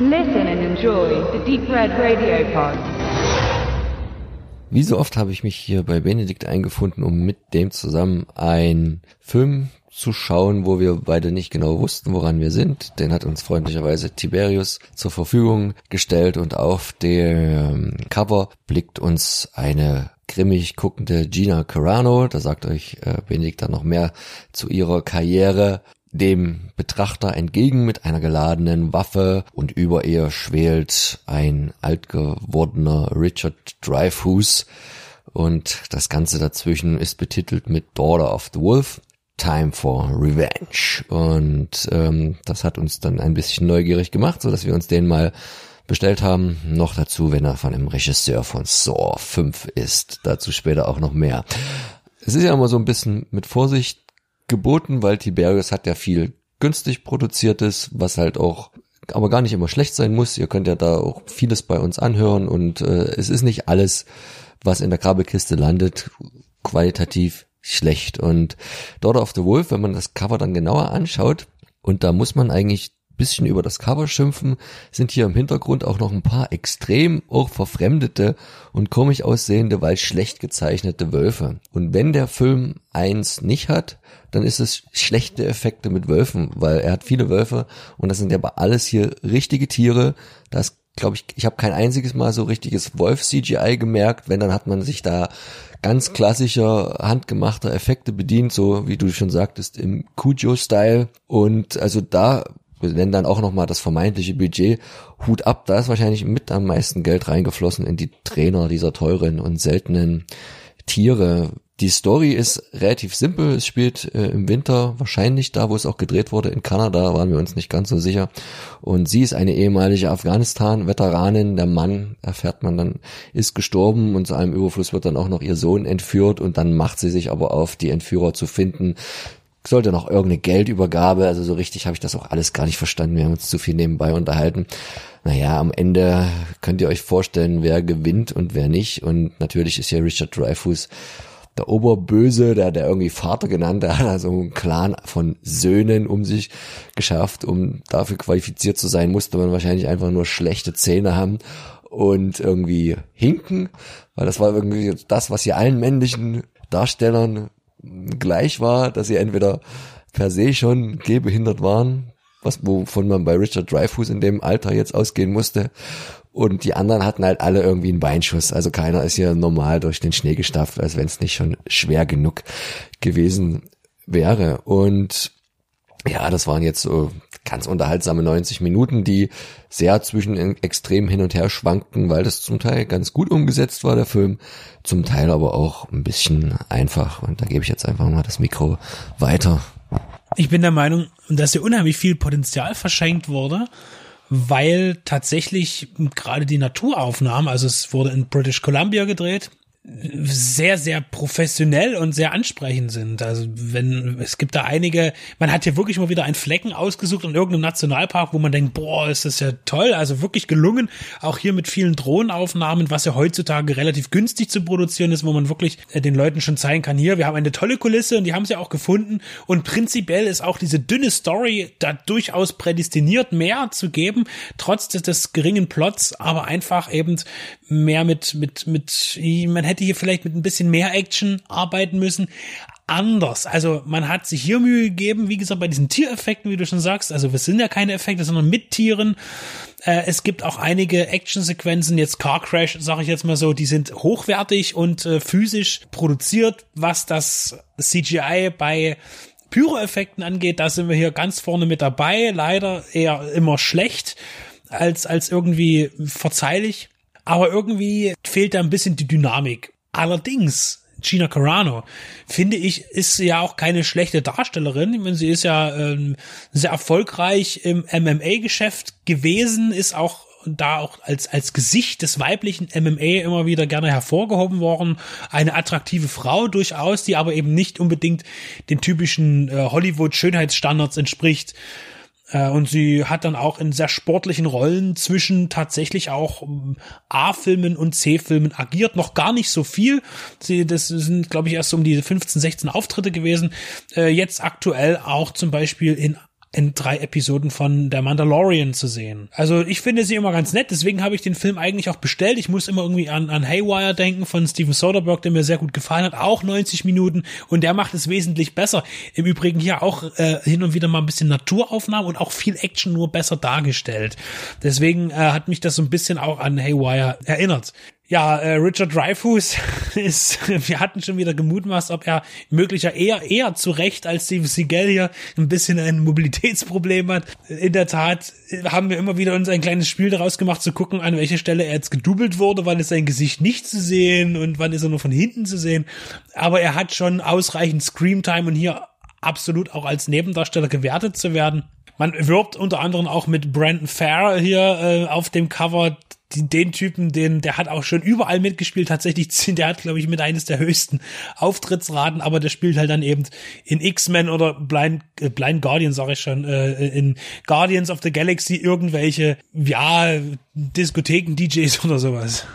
Listen and enjoy the Deep Red Radio Pod. Wie so oft habe ich mich hier bei Benedikt eingefunden, um mit dem zusammen einen Film zu schauen, wo wir beide nicht genau wussten, woran wir sind. Den hat uns freundlicherweise Tiberius zur Verfügung gestellt und auf dem Cover blickt uns eine grimmig guckende Gina Carano. Da sagt euch äh, Benedikt dann noch mehr zu ihrer Karriere dem Betrachter entgegen mit einer geladenen Waffe und über ihr schwelt ein alt gewordener Richard Dreyfuss und das Ganze dazwischen ist betitelt mit Daughter of the Wolf. Time for Revenge. Und ähm, das hat uns dann ein bisschen neugierig gemacht, so dass wir uns den mal bestellt haben. Noch dazu, wenn er von dem Regisseur von Saw 5 ist. Dazu später auch noch mehr. Es ist ja immer so ein bisschen mit Vorsicht geboten, weil Tiberius hat ja viel günstig produziertes, was halt auch aber gar nicht immer schlecht sein muss. Ihr könnt ja da auch vieles bei uns anhören und äh, es ist nicht alles, was in der Grabekiste landet, qualitativ schlecht. Und Daughter of the Wolf, wenn man das Cover dann genauer anschaut, und da muss man eigentlich bisschen über das Cover schimpfen, sind hier im Hintergrund auch noch ein paar extrem auch verfremdete und komisch aussehende, weil schlecht gezeichnete Wölfe. Und wenn der Film eins nicht hat, dann ist es schlechte Effekte mit Wölfen, weil er hat viele Wölfe und das sind ja alles hier richtige Tiere. Das glaube ich, ich habe kein einziges Mal so richtiges Wolf-CGI gemerkt. Wenn, dann hat man sich da ganz klassischer, handgemachter Effekte bedient, so wie du schon sagtest, im Cujo-Style. Und also da nennen dann auch nochmal das vermeintliche Budget. Hut ab, da ist wahrscheinlich mit am meisten Geld reingeflossen in die Trainer dieser teuren und seltenen Tiere. Die Story ist relativ simpel. Es spielt äh, im Winter, wahrscheinlich da, wo es auch gedreht wurde, in Kanada, waren wir uns nicht ganz so sicher. Und sie ist eine ehemalige Afghanistan-Veteranin. Der Mann, erfährt man dann, ist gestorben und zu einem Überfluss wird dann auch noch ihr Sohn entführt und dann macht sie sich aber auf, die Entführer zu finden sollte noch irgendeine Geldübergabe, also so richtig habe ich das auch alles gar nicht verstanden. Wir haben uns zu viel nebenbei unterhalten. Naja, am Ende könnt ihr euch vorstellen, wer gewinnt und wer nicht. Und natürlich ist ja Richard Dreyfuss der Oberböse, der, der irgendwie Vater genannt, der hat also einen Clan von Söhnen um sich geschafft. Um dafür qualifiziert zu sein, musste man wahrscheinlich einfach nur schlechte Zähne haben und irgendwie hinken, weil das war irgendwie das, was hier allen männlichen Darstellern gleich war, dass sie entweder per se schon gehbehindert waren, was wovon man bei Richard Dreyfuss in dem Alter jetzt ausgehen musste. Und die anderen hatten halt alle irgendwie einen Beinschuss. Also keiner ist hier normal durch den Schnee gestafft, als wenn es nicht schon schwer genug gewesen wäre. Und ja, das waren jetzt so ganz unterhaltsame 90 Minuten, die sehr zwischen extrem hin und her schwankten, weil das zum Teil ganz gut umgesetzt war, der Film, zum Teil aber auch ein bisschen einfach. Und da gebe ich jetzt einfach mal das Mikro weiter. Ich bin der Meinung, dass hier unheimlich viel Potenzial verschenkt wurde, weil tatsächlich gerade die Naturaufnahmen, also es wurde in British Columbia gedreht, sehr, sehr professionell und sehr ansprechend sind. Also wenn, es gibt da einige, man hat hier wirklich mal wieder einen Flecken ausgesucht in irgendeinem Nationalpark, wo man denkt, boah, ist das ja toll, also wirklich gelungen. Auch hier mit vielen Drohnenaufnahmen, was ja heutzutage relativ günstig zu produzieren ist, wo man wirklich äh, den Leuten schon zeigen kann, hier, wir haben eine tolle Kulisse und die haben sie auch gefunden. Und prinzipiell ist auch diese dünne Story da durchaus prädestiniert, mehr zu geben, trotz des, des geringen Plots, aber einfach eben mehr mit, mit, mit, man hätte hier vielleicht mit ein bisschen mehr Action arbeiten müssen. Anders. Also man hat sich hier Mühe gegeben, wie gesagt, bei diesen Tiereffekten, wie du schon sagst. Also wir sind ja keine Effekte, sondern mit Tieren. Äh, es gibt auch einige Actionsequenzen, jetzt Car Crash, sage ich jetzt mal so, die sind hochwertig und äh, physisch produziert, was das CGI bei Pyro-Effekten angeht. Da sind wir hier ganz vorne mit dabei. Leider eher immer schlecht als, als irgendwie verzeihlich aber irgendwie fehlt da ein bisschen die Dynamik. Allerdings, Gina Carano, finde ich, ist ja auch keine schlechte Darstellerin. Ich meine, sie ist ja ähm, sehr erfolgreich im MMA-Geschäft gewesen, ist auch da auch als, als Gesicht des weiblichen MMA immer wieder gerne hervorgehoben worden. Eine attraktive Frau durchaus, die aber eben nicht unbedingt den typischen äh, Hollywood-Schönheitsstandards entspricht. Äh, und sie hat dann auch in sehr sportlichen Rollen zwischen tatsächlich auch ähm, A-Filmen und C-Filmen agiert. Noch gar nicht so viel. Sie, das sind, glaube ich, erst um die 15, 16 Auftritte gewesen. Äh, jetzt aktuell auch zum Beispiel in in drei Episoden von Der Mandalorian zu sehen. Also ich finde sie immer ganz nett, deswegen habe ich den Film eigentlich auch bestellt. Ich muss immer irgendwie an, an Haywire denken von Steven Soderbergh, der mir sehr gut gefallen hat, auch 90 Minuten und der macht es wesentlich besser. Im Übrigen hier auch äh, hin und wieder mal ein bisschen Naturaufnahmen und auch viel Action nur besser dargestellt. Deswegen äh, hat mich das so ein bisschen auch an Haywire erinnert. Ja, äh, Richard Dreyfuss ist, wir hatten schon wieder gemutmaßt, ob er möglicher eher, eher zu Recht als Steve Seagal hier ein bisschen ein Mobilitätsproblem hat. In der Tat haben wir immer wieder uns ein kleines Spiel daraus gemacht, zu gucken, an welcher Stelle er jetzt gedoubelt wurde, wann ist sein Gesicht nicht zu sehen und wann ist er nur von hinten zu sehen. Aber er hat schon ausreichend Screamtime und hier absolut auch als Nebendarsteller gewertet zu werden. Man wirbt unter anderem auch mit Brandon Farr hier äh, auf dem Cover den Typen, den, der hat auch schon überall mitgespielt, tatsächlich, der hat, glaube ich, mit eines der höchsten Auftrittsraten, aber der spielt halt dann eben in X-Men oder Blind, äh, Blind Guardian, sag ich schon, äh, in Guardians of the Galaxy irgendwelche, ja, Diskotheken-DJs oder sowas.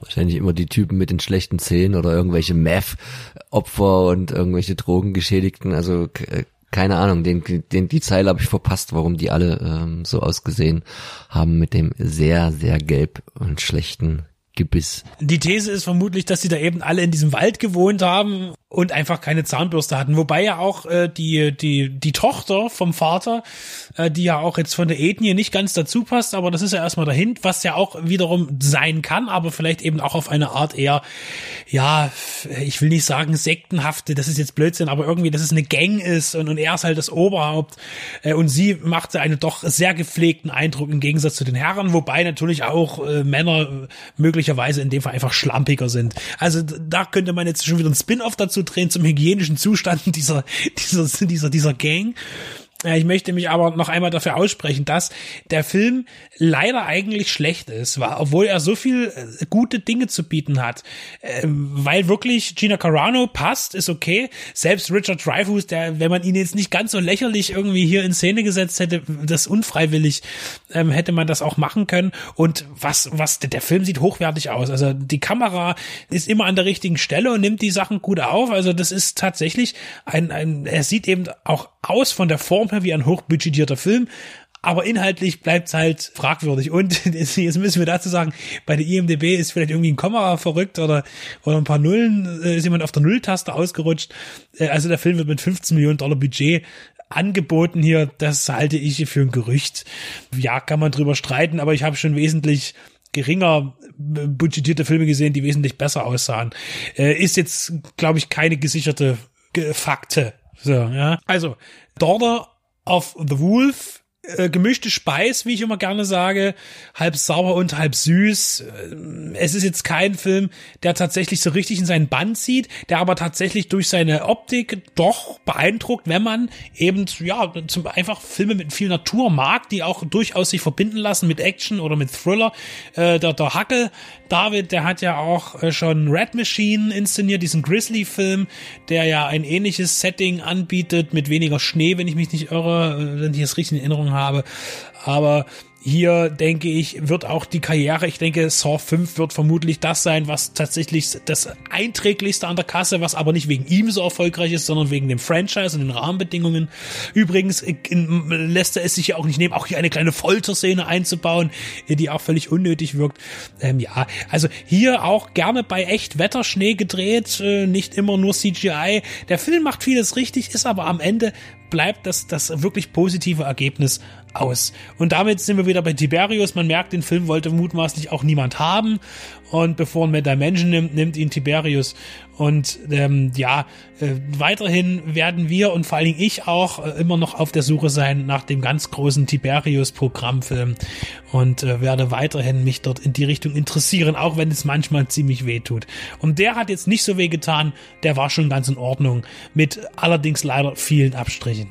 Wahrscheinlich immer die Typen mit den schlechten Zähnen oder irgendwelche Meth-Opfer und irgendwelche Drogengeschädigten, also äh, keine Ahnung, den, den, die Zeile habe ich verpasst, warum die alle ähm, so ausgesehen haben mit dem sehr, sehr gelb und schlechten Gebiss. Die These ist vermutlich, dass sie da eben alle in diesem Wald gewohnt haben und einfach keine Zahnbürste hatten. Wobei ja auch äh, die, die, die Tochter vom Vater, äh, die ja auch jetzt von der Ethnie nicht ganz dazu passt, aber das ist ja erstmal dahin, was ja auch wiederum sein kann, aber vielleicht eben auch auf eine Art eher, ja, ich will nicht sagen sektenhafte, das ist jetzt Blödsinn, aber irgendwie, dass es eine Gang ist und, und er ist halt das Oberhaupt äh, und sie machte einen doch sehr gepflegten Eindruck im Gegensatz zu den Herren, wobei natürlich auch äh, Männer möglicherweise in dem Fall einfach schlampiger sind. Also da könnte man jetzt schon wieder ein Spin-off dazu drehen zum hygienischen Zustand dieser, dieser, dieser, dieser Gang. Ich möchte mich aber noch einmal dafür aussprechen, dass der Film leider eigentlich schlecht ist, obwohl er so viel äh, gute Dinge zu bieten hat. Ähm, weil wirklich Gina Carano passt, ist okay. Selbst Richard Dreyfuss, der, wenn man ihn jetzt nicht ganz so lächerlich irgendwie hier in Szene gesetzt hätte, das unfreiwillig, ähm, hätte man das auch machen können. Und was, was, der Film sieht hochwertig aus. Also die Kamera ist immer an der richtigen Stelle und nimmt die Sachen gut auf. Also das ist tatsächlich ein, ein er sieht eben auch aus von der Form her wie ein hochbudgetierter Film, aber inhaltlich bleibt's halt fragwürdig. Und jetzt müssen wir dazu sagen, bei der IMDB ist vielleicht irgendwie ein Komma verrückt oder, oder ein paar Nullen, äh, ist jemand auf der Nulltaste ausgerutscht. Äh, also der Film wird mit 15 Millionen Dollar Budget angeboten hier. Das halte ich für ein Gerücht. Ja, kann man drüber streiten, aber ich habe schon wesentlich geringer budgetierte Filme gesehen, die wesentlich besser aussahen. Äh, ist jetzt, glaube ich, keine gesicherte Fakte. So, ja. Also, Daughter of the Wolf äh, gemischte Speis, wie ich immer gerne sage, halb sauer und halb süß. Äh, es ist jetzt kein Film, der tatsächlich so richtig in seinen Band zieht, der aber tatsächlich durch seine Optik doch beeindruckt, wenn man eben ja zum einfach Filme mit viel Natur mag, die auch durchaus sich verbinden lassen mit Action oder mit Thriller. Äh, der, der Hackel David, der hat ja auch äh, schon Red Machine inszeniert, diesen Grizzly-Film, der ja ein ähnliches Setting anbietet mit weniger Schnee, wenn ich mich nicht irre, wenn ich es richtig in Erinnerung habe. Aber hier denke ich, wird auch die Karriere, ich denke, Saw 5 wird vermutlich das sein, was tatsächlich das einträglichste an der Kasse, was aber nicht wegen ihm so erfolgreich ist, sondern wegen dem Franchise und den Rahmenbedingungen. Übrigens lässt er es sich ja auch nicht nehmen, auch hier eine kleine Folterszene einzubauen, die auch völlig unnötig wirkt. Ähm, ja, also hier auch gerne bei echt Wetterschnee gedreht, äh, nicht immer nur CGI. Der Film macht vieles richtig, ist aber am Ende bleibt das, das wirklich positive Ergebnis aus. Und damit sind wir wieder bei Tiberius. Man merkt, den Film wollte mutmaßlich auch niemand haben. Und bevor man Dimension nimmt, nimmt ihn Tiberius. Und ähm, ja, äh, weiterhin werden wir und vor allen Dingen ich auch äh, immer noch auf der Suche sein nach dem ganz großen Tiberius-Programmfilm und äh, werde weiterhin mich dort in die Richtung interessieren, auch wenn es manchmal ziemlich weh tut. Und der hat jetzt nicht so weh getan, der war schon ganz in Ordnung, mit allerdings leider vielen Abstrichen.